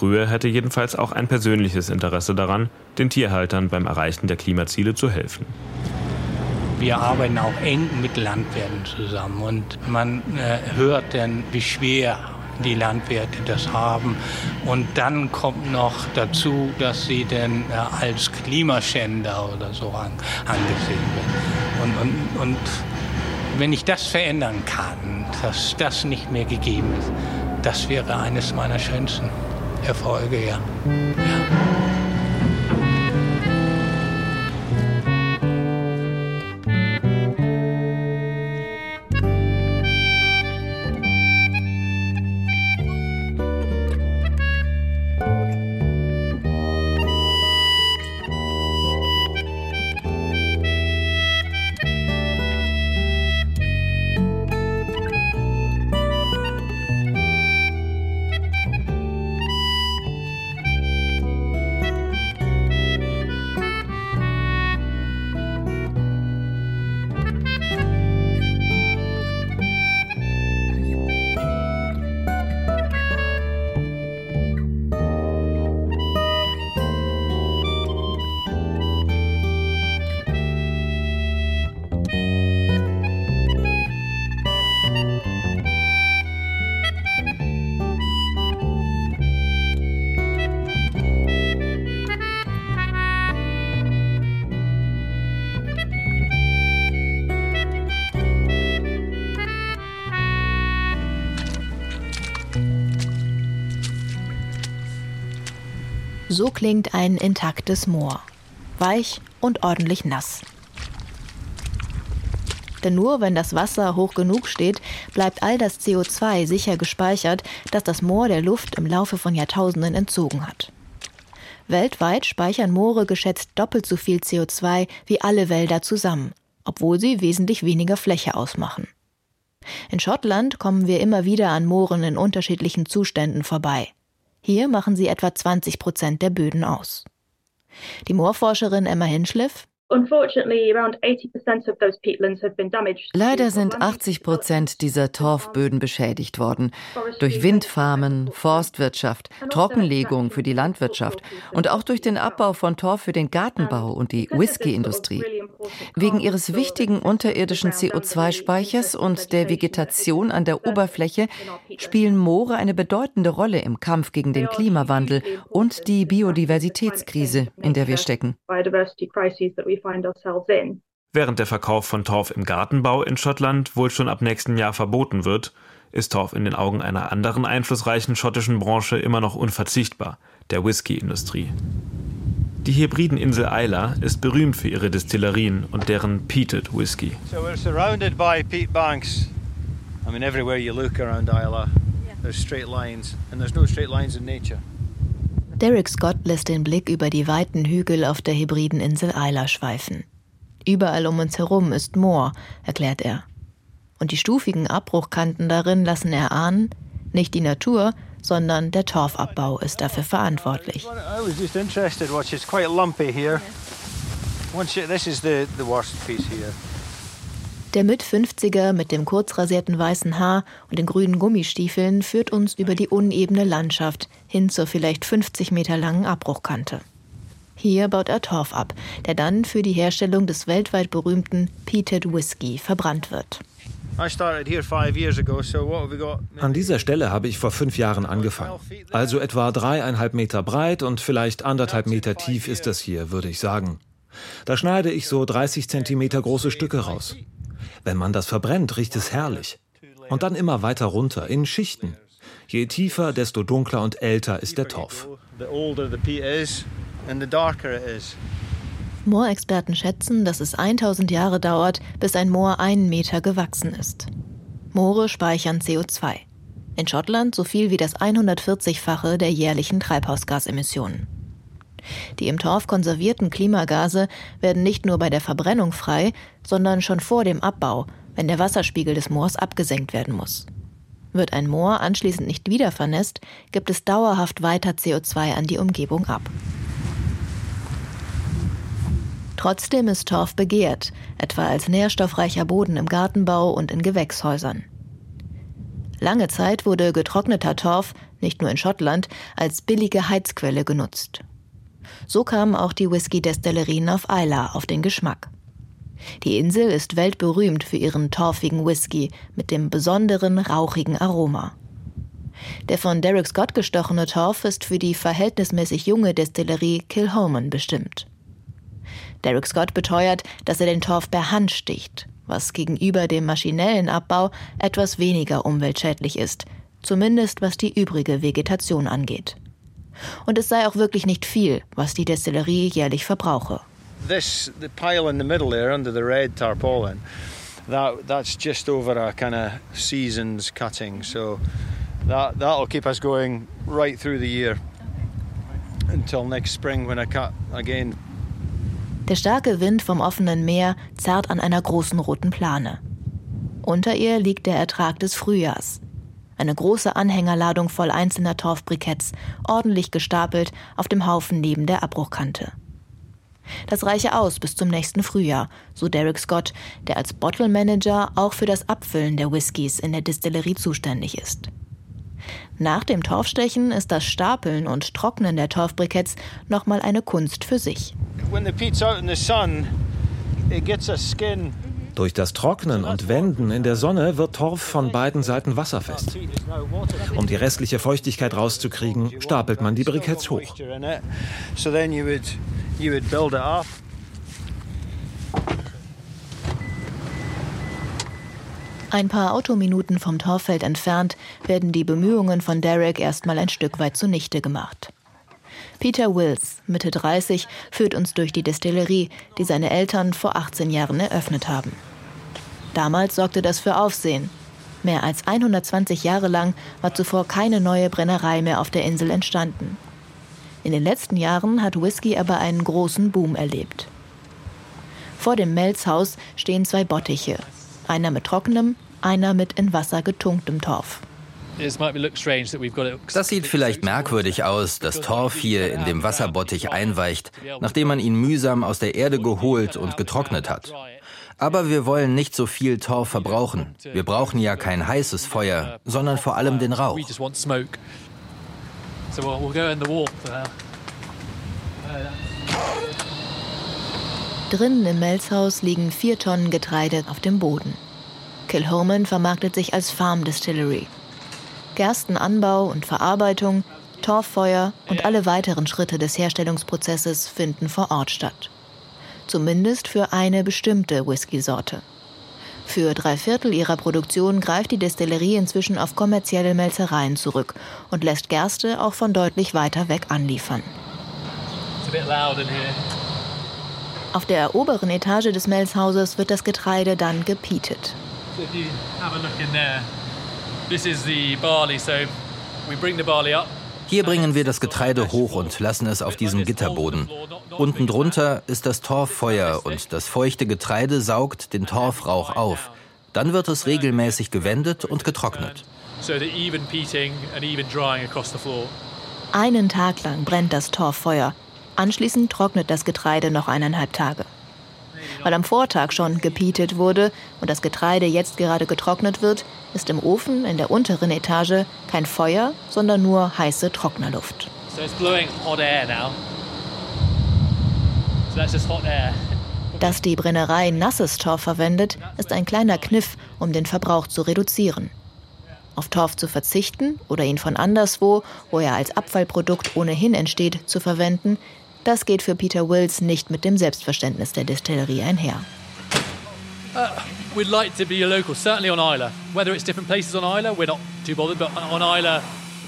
Rühe hätte jedenfalls auch ein persönliches Interesse daran, den Tierhaltern beim Erreichen der Klimaziele zu helfen. Wir arbeiten auch eng mit Landwirten zusammen und man äh, hört dann, wie schwer die Landwirte das haben. Und dann kommt noch dazu, dass sie denn äh, als Klimaschänder oder so an, angesehen werden. Und, und, und wenn ich das verändern kann, dass das nicht mehr gegeben ist, das wäre eines meiner schönsten Erfolge, ja. ja. So klingt ein intaktes Moor. Weich und ordentlich nass. Denn nur wenn das Wasser hoch genug steht, bleibt all das CO2 sicher gespeichert, das das Moor der Luft im Laufe von Jahrtausenden entzogen hat. Weltweit speichern Moore geschätzt doppelt so viel CO2 wie alle Wälder zusammen, obwohl sie wesentlich weniger Fläche ausmachen. In Schottland kommen wir immer wieder an Mooren in unterschiedlichen Zuständen vorbei. Hier machen sie etwa 20 Prozent der Böden aus. Die Moorforscherin Emma Hinschliff Leider sind 80 Prozent dieser Torfböden beschädigt worden. Durch Windfarmen, Forstwirtschaft, also Trockenlegung für die Landwirtschaft und auch durch den Abbau von Torf für den Gartenbau und die Whiskyindustrie. Wegen ihres wichtigen unterirdischen CO2-Speichers und der Vegetation an der Oberfläche spielen Moore eine bedeutende Rolle im Kampf gegen den Klimawandel und die Biodiversitätskrise, in der wir stecken find ourselves in. Während der Verkauf von Torf im Gartenbau in Schottland wohl schon ab nächstem Jahr verboten wird, ist Torf in den Augen einer anderen einflussreichen schottischen Branche immer noch unverzichtbar, der Whisky-Industrie. Die Hebrideninsel Isla ist berühmt für ihre Destillerien und deren peated Whisky. So we're surrounded by peat banks. I mean everywhere you look around Isla, there's straight lines and there's no straight lines in nature. Derek Scott lässt den Blick über die weiten Hügel auf der Hebrideninsel Isla schweifen. Überall um uns herum ist Moor, erklärt er. Und die stufigen Abbruchkanten darin lassen erahnen, nicht die Natur, sondern der Torfabbau ist dafür verantwortlich. Der Mit-50er mit dem kurzrasierten weißen Haar und den grünen Gummistiefeln führt uns über die unebene Landschaft hin zur vielleicht 50 Meter langen Abbruchkante. Hier baut er Torf ab, der dann für die Herstellung des weltweit berühmten Peated Whisky verbrannt wird. An dieser Stelle habe ich vor fünf Jahren angefangen. Also etwa dreieinhalb Meter breit und vielleicht anderthalb Meter tief ist das hier, würde ich sagen. Da schneide ich so 30 Zentimeter große Stücke raus. Wenn man das verbrennt, riecht es herrlich. Und dann immer weiter runter, in Schichten. Je tiefer, desto dunkler und älter ist der Torf. Moorexperten schätzen, dass es 1000 Jahre dauert, bis ein Moor einen Meter gewachsen ist. Moore speichern CO2. In Schottland so viel wie das 140-fache der jährlichen Treibhausgasemissionen. Die im Torf konservierten Klimagase werden nicht nur bei der Verbrennung frei, sondern schon vor dem Abbau, wenn der Wasserspiegel des Moors abgesenkt werden muss. Wird ein Moor anschließend nicht wieder vernässt, gibt es dauerhaft weiter CO2 an die Umgebung ab. Trotzdem ist Torf begehrt, etwa als nährstoffreicher Boden im Gartenbau und in Gewächshäusern. Lange Zeit wurde getrockneter Torf, nicht nur in Schottland, als billige Heizquelle genutzt. So kamen auch die Whisky-Destillerien auf Isla auf den Geschmack. Die Insel ist weltberühmt für ihren torfigen Whisky mit dem besonderen rauchigen Aroma. Der von Derek Scott gestochene Torf ist für die verhältnismäßig junge Destillerie Kilhoman bestimmt. Derek Scott beteuert, dass er den Torf per Hand sticht, was gegenüber dem maschinellen Abbau etwas weniger umweltschädlich ist, zumindest was die übrige Vegetation angeht. Und es sei auch wirklich nicht viel, was die Destillerie jährlich verbrauche. This the pile in the middle there under the red tarpaulin, that that's just over a kind of season's cutting, so that that'll keep us going right through the year until next spring when I cut again. Der starke Wind vom offenen Meer zerrt an einer großen roten Plane. Unter ihr liegt der Ertrag des Frühjahrs. Eine große Anhängerladung voll einzelner Torfbriketts, ordentlich gestapelt auf dem Haufen neben der Abbruchkante. Das reiche aus bis zum nächsten Frühjahr, so Derek Scott, der als Bottle Manager auch für das Abfüllen der Whiskys in der Distillerie zuständig ist. Nach dem Torfstechen ist das Stapeln und Trocknen der Torfbriketts nochmal eine Kunst für sich. Durch das Trocknen und Wenden in der Sonne wird Torf von beiden Seiten wasserfest. Um die restliche Feuchtigkeit rauszukriegen, stapelt man die Briketts hoch. Ein paar Autominuten vom Torfeld entfernt werden die Bemühungen von Derek erstmal ein Stück weit zunichte gemacht. Peter Wills, Mitte 30, führt uns durch die Destillerie, die seine Eltern vor 18 Jahren eröffnet haben. Damals sorgte das für Aufsehen. Mehr als 120 Jahre lang war zuvor keine neue Brennerei mehr auf der Insel entstanden. In den letzten Jahren hat Whisky aber einen großen Boom erlebt. Vor dem Melzhaus stehen zwei Bottiche, einer mit trockenem, einer mit in Wasser getunktem Torf. Das sieht vielleicht merkwürdig aus, dass Torf hier in dem Wasserbottich einweicht, nachdem man ihn mühsam aus der Erde geholt und getrocknet hat. Aber wir wollen nicht so viel Torf verbrauchen. Wir brauchen ja kein heißes Feuer, sondern vor allem den Rauch. Drinnen im Melzhaus liegen vier Tonnen Getreide auf dem Boden. Kilhoman vermarktet sich als Farm Distillery. Gerstenanbau und Verarbeitung, Torffeuer und alle weiteren Schritte des Herstellungsprozesses finden vor Ort statt. Zumindest für eine bestimmte Whisky-Sorte. Für drei Viertel ihrer Produktion greift die Destillerie inzwischen auf kommerzielle Melzereien zurück und lässt Gerste auch von deutlich weiter weg anliefern. Auf der oberen Etage des Melzhauses wird das Getreide dann gepietet. Hier bringen wir das Getreide hoch und lassen es auf diesem Gitterboden. Unten drunter ist das Torffeuer und das feuchte Getreide saugt den Torfrauch auf. Dann wird es regelmäßig gewendet und getrocknet. Einen Tag lang brennt das Torffeuer. Anschließend trocknet das Getreide noch eineinhalb Tage weil am Vortag schon gepietet wurde und das Getreide jetzt gerade getrocknet wird, ist im Ofen in der unteren Etage kein Feuer, sondern nur heiße Trocknerluft. Dass die Brennerei nasses Torf verwendet, ist ein kleiner Kniff, um den Verbrauch zu reduzieren. Auf Torf zu verzichten oder ihn von anderswo, wo er als Abfallprodukt ohnehin entsteht, zu verwenden, das geht für Peter Wills nicht mit dem Selbstverständnis der Distillerie einher. Uh, we'd like to be a local, certainly on Isla. Whether it's different places on Isla, we're not too bothered, but on Isla.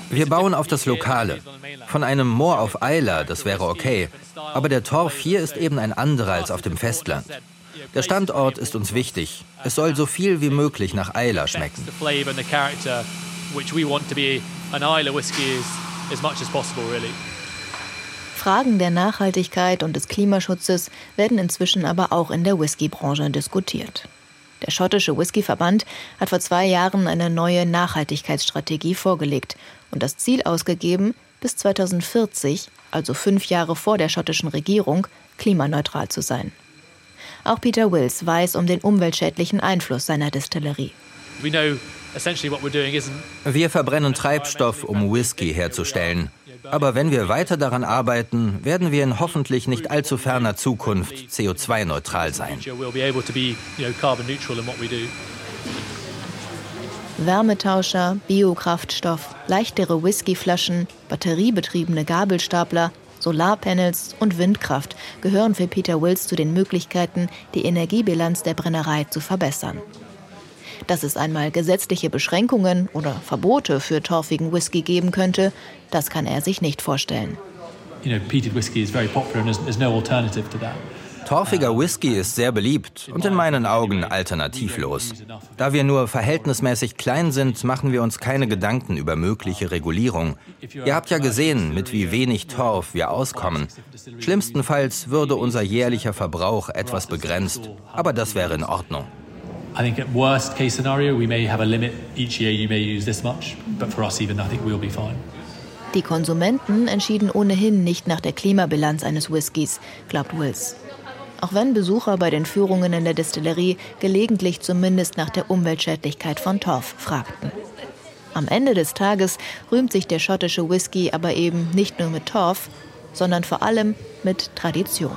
Wir bauen auf das Lokale. Von einem Moor auf Isla, das wäre okay. Aber der Torf hier ist eben ein anderer als auf dem Festland. Der Standort ist uns wichtig. Es soll so viel wie möglich nach Isla schmecken. which we want to be an Isla whiskey as much as possible, really. Fragen der Nachhaltigkeit und des Klimaschutzes werden inzwischen aber auch in der Whiskybranche diskutiert. Der schottische Whiskyverband hat vor zwei Jahren eine neue Nachhaltigkeitsstrategie vorgelegt und das Ziel ausgegeben, bis 2040, also fünf Jahre vor der schottischen Regierung, klimaneutral zu sein. Auch Peter Wills weiß um den umweltschädlichen Einfluss seiner Distillerie. Wir verbrennen Treibstoff, um Whisky herzustellen. Aber wenn wir weiter daran arbeiten, werden wir in hoffentlich nicht allzu ferner Zukunft CO2-neutral sein. Wärmetauscher, Biokraftstoff, leichtere Whiskyflaschen, batteriebetriebene Gabelstapler, Solarpanels und Windkraft gehören für Peter Wills zu den Möglichkeiten, die Energiebilanz der Brennerei zu verbessern. Dass es einmal gesetzliche Beschränkungen oder Verbote für torfigen Whisky geben könnte, das kann er sich nicht vorstellen. Torfiger Whisky ist sehr beliebt und in meinen Augen alternativlos. Da wir nur verhältnismäßig klein sind, machen wir uns keine Gedanken über mögliche Regulierung. Ihr habt ja gesehen, mit wie wenig Torf wir auskommen. Schlimmstenfalls würde unser jährlicher Verbrauch etwas begrenzt, aber das wäre in Ordnung. I think at worst case scenario we may have a limit each year you may use this much, but for us even I think we'll be fine. Die Konsumenten entschieden ohnehin nicht nach der Klimabilanz eines Whiskys, glaubt Wills. Auch wenn Besucher bei den Führungen in der Destillerie gelegentlich zumindest nach der Umweltschädlichkeit von Torf fragten. Am Ende des Tages rühmt sich der schottische Whisky aber eben nicht nur mit Torf, sondern vor allem mit Tradition.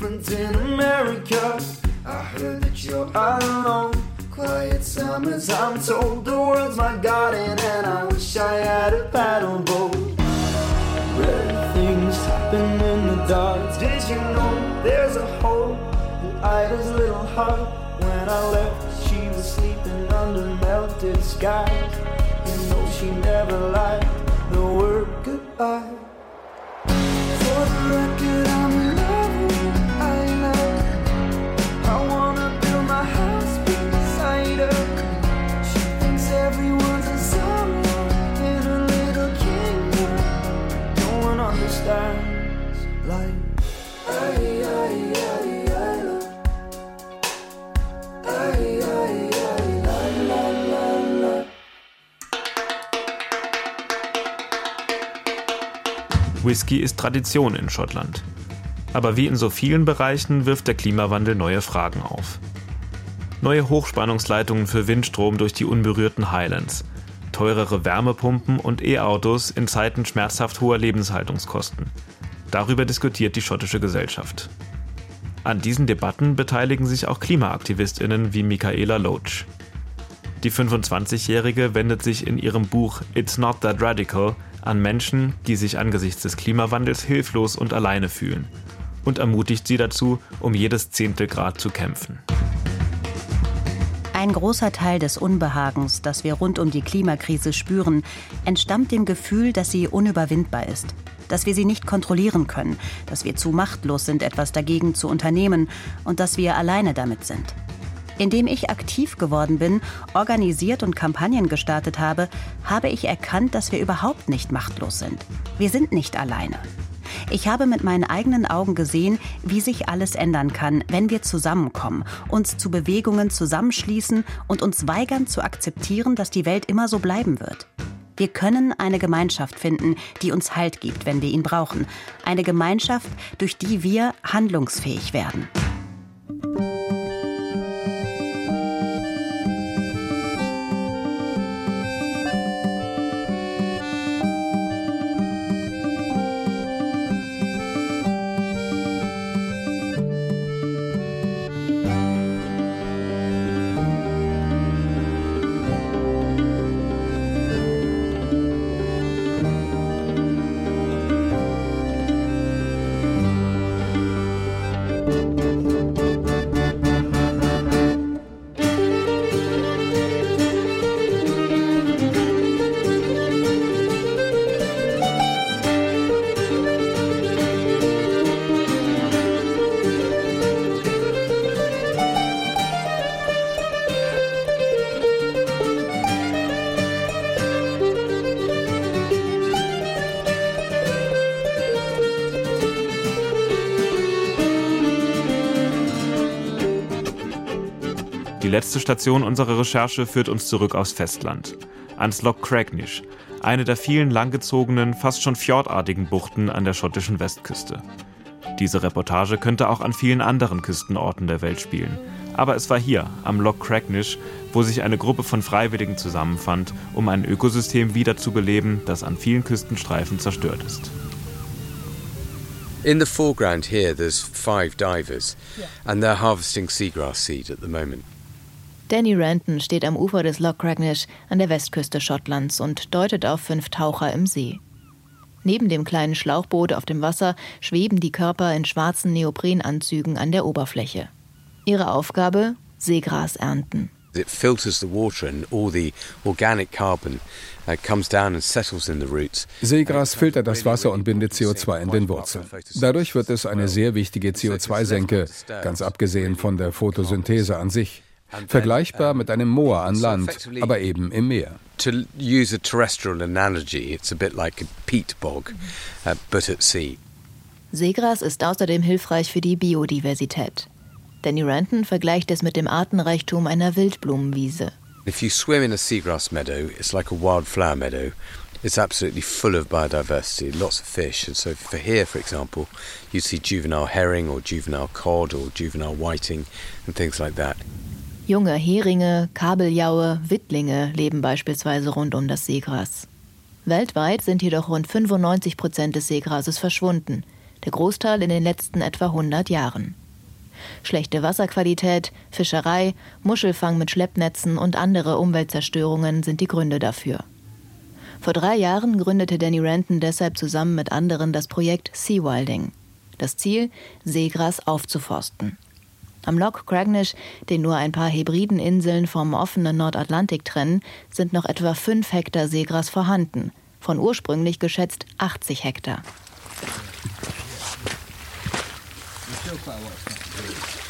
Different in America. I heard that you're alone. Quiet summers, I'm told the world's my garden, and I wish I had a paddle boat. Rare things happen in the dark. Did you know there's a hole in Ida's little heart? When I left, she was sleeping under melted skies. You know she never lied the word goodbye. Whisky ist Tradition in Schottland. Aber wie in so vielen Bereichen wirft der Klimawandel neue Fragen auf. Neue Hochspannungsleitungen für Windstrom durch die unberührten Highlands, teurere Wärmepumpen und E-Autos in Zeiten schmerzhaft hoher Lebenshaltungskosten. Darüber diskutiert die schottische Gesellschaft. An diesen Debatten beteiligen sich auch KlimaaktivistInnen wie Michaela Loach. Die 25-Jährige wendet sich in ihrem Buch It's Not That Radical an Menschen, die sich angesichts des Klimawandels hilflos und alleine fühlen und ermutigt sie dazu, um jedes Zehntelgrad zu kämpfen. Ein großer Teil des Unbehagens, das wir rund um die Klimakrise spüren, entstammt dem Gefühl, dass sie unüberwindbar ist, dass wir sie nicht kontrollieren können, dass wir zu machtlos sind, etwas dagegen zu unternehmen und dass wir alleine damit sind. Indem ich aktiv geworden bin, organisiert und Kampagnen gestartet habe, habe ich erkannt, dass wir überhaupt nicht machtlos sind. Wir sind nicht alleine. Ich habe mit meinen eigenen Augen gesehen, wie sich alles ändern kann, wenn wir zusammenkommen, uns zu Bewegungen zusammenschließen und uns weigern zu akzeptieren, dass die Welt immer so bleiben wird. Wir können eine Gemeinschaft finden, die uns Halt gibt, wenn wir ihn brauchen. Eine Gemeinschaft, durch die wir handlungsfähig werden. Letzte Station unserer Recherche führt uns zurück aufs Festland, ans Loch Craignish, eine der vielen langgezogenen, fast schon fjordartigen Buchten an der schottischen Westküste. Diese Reportage könnte auch an vielen anderen Küstenorten der Welt spielen. Aber es war hier, am Loch Craignish, wo sich eine Gruppe von Freiwilligen zusammenfand, um ein Ökosystem wiederzubeleben, das an vielen Küstenstreifen zerstört ist. In the foreground here, there's five divers, and they're harvesting seagrass seed at the moment. Danny Ranton steht am Ufer des Loch Craignish an der Westküste Schottlands und deutet auf fünf Taucher im See. Neben dem kleinen Schlauchboot auf dem Wasser schweben die Körper in schwarzen Neoprenanzügen an der Oberfläche. Ihre Aufgabe? Seegras ernten. It filters the water and all the organic carbon uh, comes down and settles in the roots. Seegras filtert das Wasser und bindet CO2 in den Wurzeln. Dadurch wird es eine sehr wichtige CO2-Senke, ganz abgesehen von der Photosynthese an sich. Vergleichbar mit einem Moor an Land, aber eben im Meer. To use a terrestrial analogy, it's a bit like a peat bog, uh, but at sea. Seegras ist außerdem hilfreich für die Biodiversität. Danny Ranton vergleicht es mit dem Artenreichtum einer Wildblumenwiese. If you swim in a seagrass meadow, it's like a wildflower meadow. It's absolutely full of biodiversity, lots of fish. And so, for here, for example, you see juvenile herring or juvenile cod or juvenile whiting and things like that. Junge Heringe, Kabeljaue, Wittlinge leben beispielsweise rund um das Seegras. Weltweit sind jedoch rund 95 Prozent des Seegrases verschwunden, der Großteil in den letzten etwa 100 Jahren. Schlechte Wasserqualität, Fischerei, Muschelfang mit Schleppnetzen und andere Umweltzerstörungen sind die Gründe dafür. Vor drei Jahren gründete Danny Renton deshalb zusammen mit anderen das Projekt Seawilding. Das Ziel, Seegras aufzuforsten. Am Loch Craignish, den nur ein paar Hebrideninseln vom offenen Nordatlantik trennen, sind noch etwa fünf Hektar Seegras vorhanden, von ursprünglich geschätzt 80 Hektar.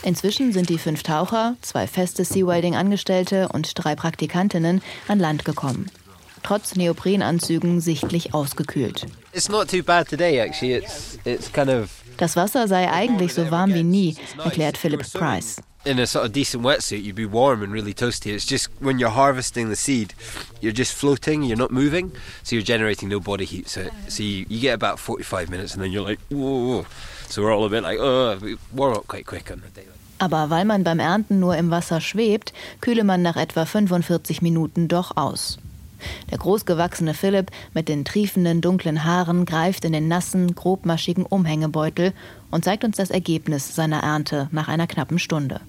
Inzwischen sind die fünf Taucher, zwei feste Seawilding-Angestellte und drei Praktikantinnen an Land gekommen. Trotz Neoprenanzügen sichtlich ausgekühlt. Das Wasser sei eigentlich so warm wie nie, erklärt Philip Price. in a sort of decent wetsuit, you'd be warm and really toasty. It's just when you're harvesting the seed, you're just floating, you're not moving, so you're generating no body heat. So, so you, you get about 45 minutes and then you're like, whoa. So we're all a bit like, oh, we warm up quite quick on the day. Aber weil man beim Ernten nur im Wasser schwebt, kühle man nach etwa 45 Minuten doch aus. Der großgewachsene Philipp mit den triefenden dunklen Haaren greift in den nassen, grobmaschigen Umhängebeutel und zeigt uns das Ergebnis seiner Ernte nach einer knappen Stunde.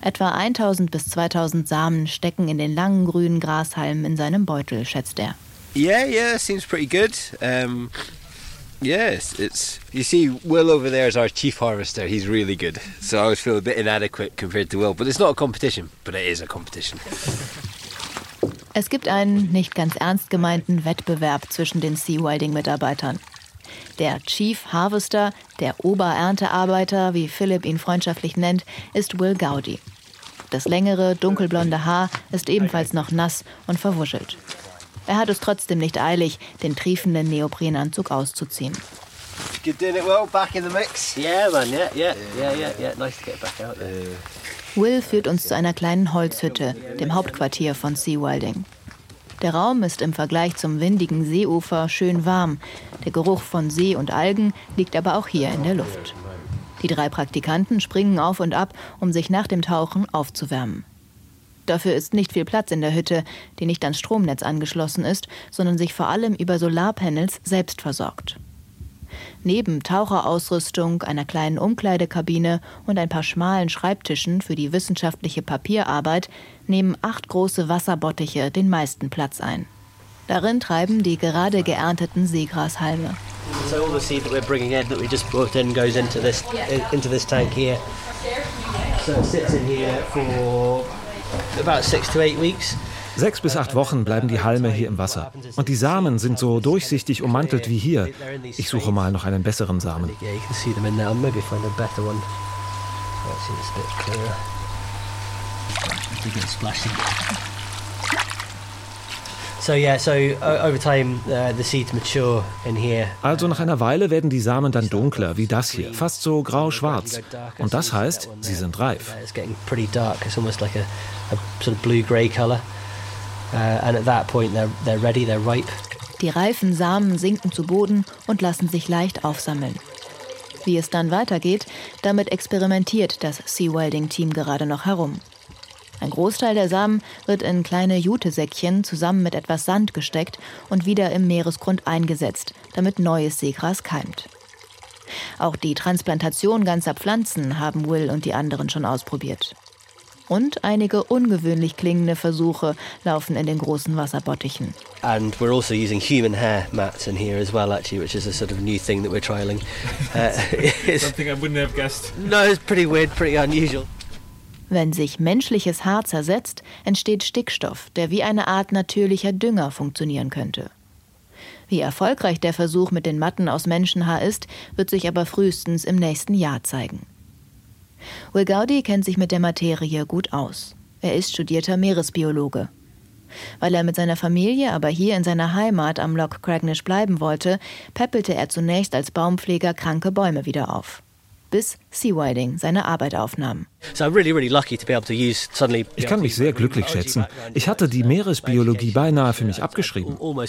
Etwa 1000 bis 2000 Samen stecken in den langen grünen Grashalmen in seinem Beutel, schätzt er. Yeah, yeah, seems pretty good. Um, yes, it's you see, Will over there is our chief harvester. He's really good. So I always feel a bit inadequate compared to Will, but it's not a competition, but it is a competition. Es gibt einen nicht ganz ernst gemeinten Wettbewerb zwischen den Seawilding-Mitarbeitern. Der Chief Harvester, der Obererntearbeiter, wie Philipp ihn freundschaftlich nennt, ist Will Gowdy. Das längere, dunkelblonde Haar ist ebenfalls noch nass und verwuschelt. Er hat es trotzdem nicht eilig, den triefenden Neoprenanzug auszuziehen. You doing it well? Back in the mix? Yeah, man. Yeah, yeah, yeah, yeah, yeah. Nice to get back out there. Will führt uns zu einer kleinen Holzhütte, dem Hauptquartier von Seawilding. Der Raum ist im Vergleich zum windigen Seeufer schön warm. Der Geruch von See und Algen liegt aber auch hier in der Luft. Die drei Praktikanten springen auf und ab, um sich nach dem Tauchen aufzuwärmen. Dafür ist nicht viel Platz in der Hütte, die nicht ans Stromnetz angeschlossen ist, sondern sich vor allem über Solarpanels selbst versorgt. Neben Taucherausrüstung, einer kleinen Umkleidekabine und ein paar schmalen Schreibtischen für die wissenschaftliche Papierarbeit nehmen acht große Wasserbottiche den meisten Platz ein. Darin treiben die gerade geernteten Seegrashalme. So all the seed in that we just brought in goes tank here. So it sits in here for about six to eight weeks. Sechs bis acht Wochen bleiben die Halme hier im Wasser. Und die Samen sind so durchsichtig ummantelt wie hier. Ich suche mal noch einen besseren Samen. Also nach einer Weile werden die Samen dann dunkler, wie das hier, fast so grau-schwarz. Und das heißt, sie sind reif. Die reifen Samen sinken zu Boden und lassen sich leicht aufsammeln. Wie es dann weitergeht, damit experimentiert das Sea-Welding-Team gerade noch herum. Ein Großteil der Samen wird in kleine Jutesäckchen zusammen mit etwas Sand gesteckt und wieder im Meeresgrund eingesetzt, damit neues Seegras keimt. Auch die Transplantation ganzer Pflanzen haben Will und die anderen schon ausprobiert. Und einige ungewöhnlich klingende Versuche laufen in den großen Wasserbottichen. And we're also using human hair mats in here as well, actually, which is a sort of new thing that we're trialing. Uh, Something I wouldn't have guessed. No, it's pretty weird, pretty unusual. Wenn sich menschliches Haar zersetzt, entsteht Stickstoff, der wie eine Art natürlicher Dünger funktionieren könnte. Wie erfolgreich der Versuch mit den Matten aus Menschenhaar ist, wird sich aber frühestens im nächsten Jahr zeigen. Will Gaudi kennt sich mit der Materie gut aus. Er ist studierter Meeresbiologe. Weil er mit seiner Familie aber hier in seiner Heimat am Loch Cragnish bleiben wollte, peppelte er zunächst als Baumpfleger kranke Bäume wieder auf bis Seawiding seine Arbeit aufnahm. Ich kann mich sehr glücklich schätzen. Ich hatte die Meeresbiologie beinahe für mich abgeschrieben. Uh,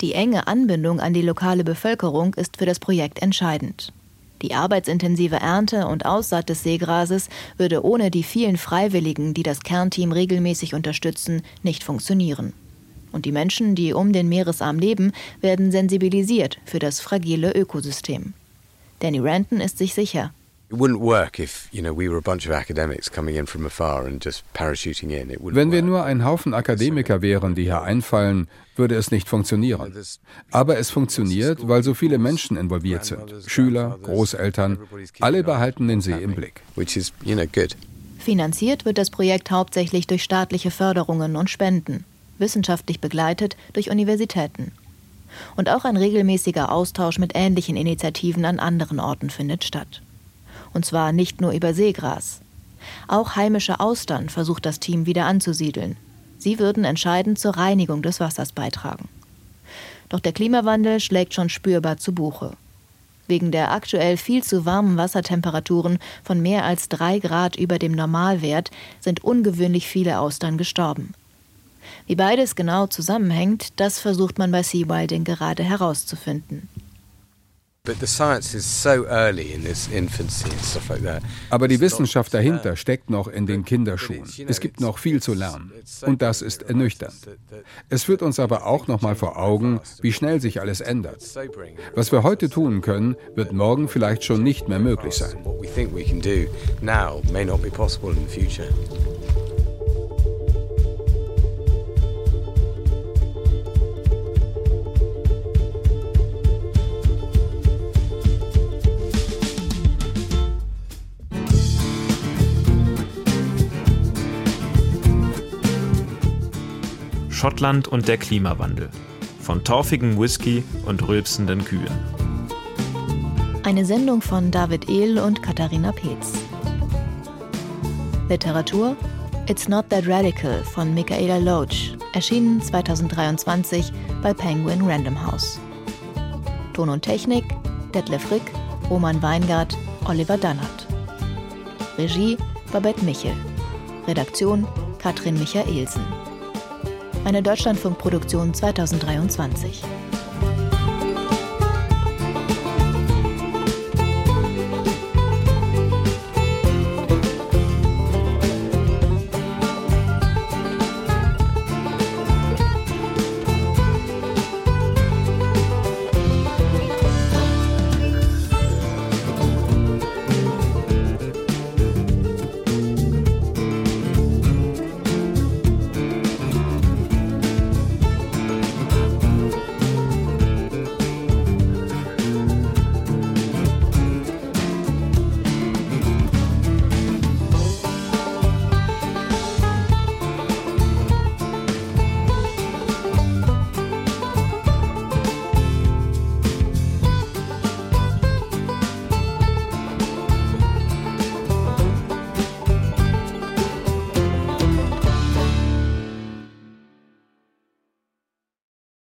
die enge Anbindung an die lokale Bevölkerung ist für das Projekt entscheidend. Die arbeitsintensive Ernte und Aussaat des Seegrases würde ohne die vielen Freiwilligen, die das Kernteam regelmäßig unterstützen, nicht funktionieren. Und die Menschen, die um den Meeresarm leben, werden sensibilisiert für das fragile Ökosystem. Danny Ranton ist sich sicher. Wenn wir nur ein Haufen Akademiker wären, die hier einfallen, würde es nicht funktionieren. Aber es funktioniert, weil so viele Menschen involviert sind. Schüler, Großeltern, alle behalten den See im Blick. Finanziert wird das Projekt hauptsächlich durch staatliche Förderungen und Spenden, wissenschaftlich begleitet durch Universitäten. Und auch ein regelmäßiger Austausch mit ähnlichen Initiativen an anderen Orten findet statt. Und zwar nicht nur über Seegras. Auch heimische Austern versucht das Team wieder anzusiedeln. Sie würden entscheidend zur Reinigung des Wassers beitragen. Doch der Klimawandel schlägt schon spürbar zu Buche. Wegen der aktuell viel zu warmen Wassertemperaturen von mehr als drei Grad über dem Normalwert sind ungewöhnlich viele Austern gestorben. Wie beides genau zusammenhängt, das versucht man bei Seawilding gerade herauszufinden. Aber die Wissenschaft dahinter steckt noch in den Kinderschuhen. Es gibt noch viel zu lernen. Und das ist ernüchternd. Es führt uns aber auch noch mal vor Augen, wie schnell sich alles ändert. Was wir heute tun können, wird morgen vielleicht schon nicht mehr möglich sein. Schottland und der Klimawandel. Von torfigem Whisky und rülpsenden Kühen. Eine Sendung von David Ehl und Katharina Peetz. Literatur It's Not That Radical von Michaela Loach, erschienen 2023 bei Penguin Random House. Ton und Technik Detlef Rick, Roman Weingart, Oliver Dannert. Regie Babette Michel. Redaktion Katrin Michaelsen eine Deutschlandfunkproduktion 2023.